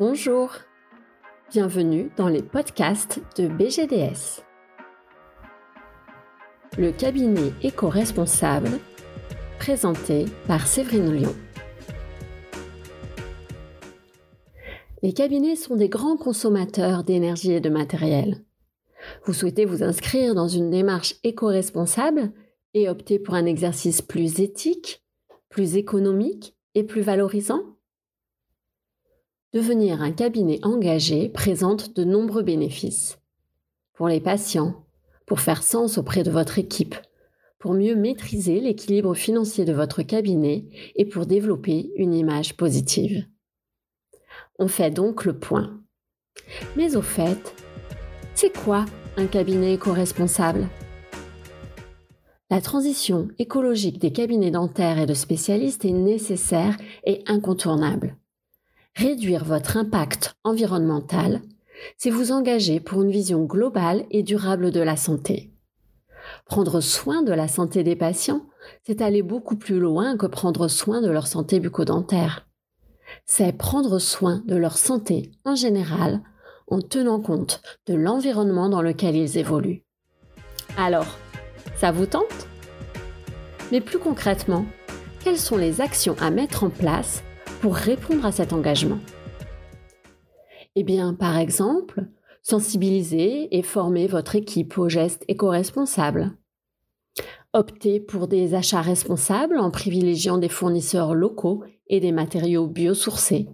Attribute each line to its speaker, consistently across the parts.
Speaker 1: Bonjour, bienvenue dans les podcasts de BGDS. Le cabinet éco-responsable, présenté par Séverine Lyon. Les cabinets sont des grands consommateurs d'énergie et de matériel. Vous souhaitez vous inscrire dans une démarche éco-responsable et opter pour un exercice plus éthique, plus économique et plus valorisant? Devenir un cabinet engagé présente de nombreux bénéfices. Pour les patients, pour faire sens auprès de votre équipe, pour mieux maîtriser l'équilibre financier de votre cabinet et pour développer une image positive. On fait donc le point. Mais au fait, c'est quoi un cabinet éco-responsable? La transition écologique des cabinets dentaires et de spécialistes est nécessaire et incontournable. Réduire votre impact environnemental, c'est vous engager pour une vision globale et durable de la santé. Prendre soin de la santé des patients, c'est aller beaucoup plus loin que prendre soin de leur santé bucco-dentaire. C'est prendre soin de leur santé en général en tenant compte de l'environnement dans lequel ils évoluent. Alors, ça vous tente? Mais plus concrètement, quelles sont les actions à mettre en place pour répondre à cet engagement Eh bien, par exemple, sensibiliser et former votre équipe aux gestes éco-responsables. Optez pour des achats responsables en privilégiant des fournisseurs locaux et des matériaux biosourcés.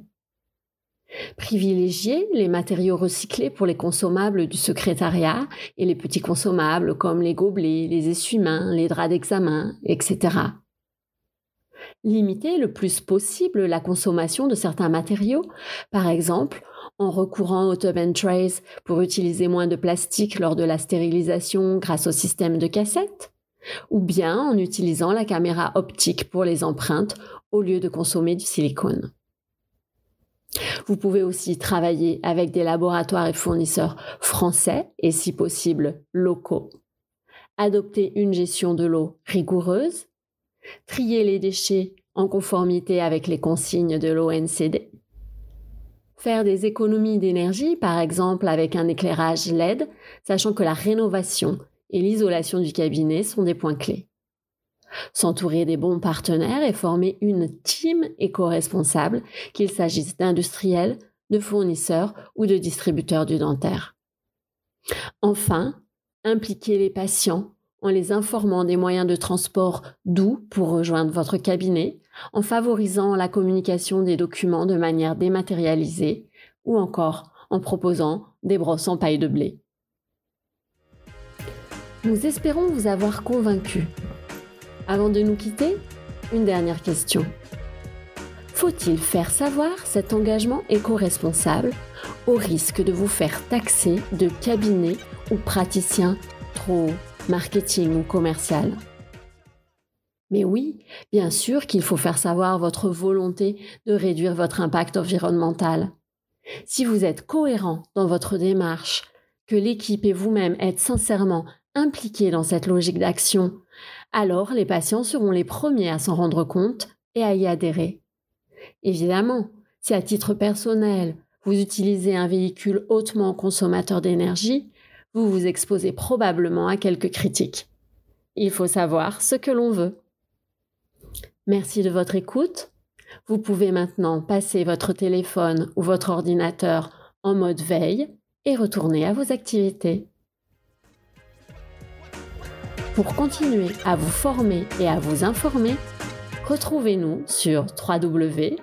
Speaker 1: Privilégiez les matériaux recyclés pour les consommables du secrétariat et les petits consommables comme les gobelets, les essuie-mains, les draps d'examen, etc limiter le plus possible la consommation de certains matériaux, par exemple en recourant au tub and trays pour utiliser moins de plastique lors de la stérilisation grâce au système de cassette, ou bien en utilisant la caméra optique pour les empreintes au lieu de consommer du silicone. Vous pouvez aussi travailler avec des laboratoires et fournisseurs français et si possible locaux. Adopter une gestion de l'eau rigoureuse trier les déchets en conformité avec les consignes de l'ONCD, faire des économies d'énergie, par exemple avec un éclairage LED, sachant que la rénovation et l'isolation du cabinet sont des points clés. S'entourer des bons partenaires et former une team éco-responsable, qu'il s'agisse d'industriels, de fournisseurs ou de distributeurs du dentaire. Enfin, impliquer les patients en les informant des moyens de transport doux pour rejoindre votre cabinet, en favorisant la communication des documents de manière dématérialisée ou encore en proposant des brosses en paille de blé. Nous espérons vous avoir convaincu. Avant de nous quitter, une dernière question. Faut-il faire savoir cet engagement éco-responsable au risque de vous faire taxer de cabinet ou praticien trop marketing ou commercial. Mais oui, bien sûr qu'il faut faire savoir votre volonté de réduire votre impact environnemental. Si vous êtes cohérent dans votre démarche, que l'équipe et vous-même êtes sincèrement impliqués dans cette logique d'action, alors les patients seront les premiers à s'en rendre compte et à y adhérer. Évidemment, si à titre personnel, vous utilisez un véhicule hautement consommateur d'énergie, vous vous exposez probablement à quelques critiques. Il faut savoir ce que l'on veut. Merci de votre écoute. Vous pouvez maintenant passer votre téléphone ou votre ordinateur en mode veille et retourner à vos activités. Pour continuer à vous former et à vous informer, retrouvez-nous sur www.bgds.fr.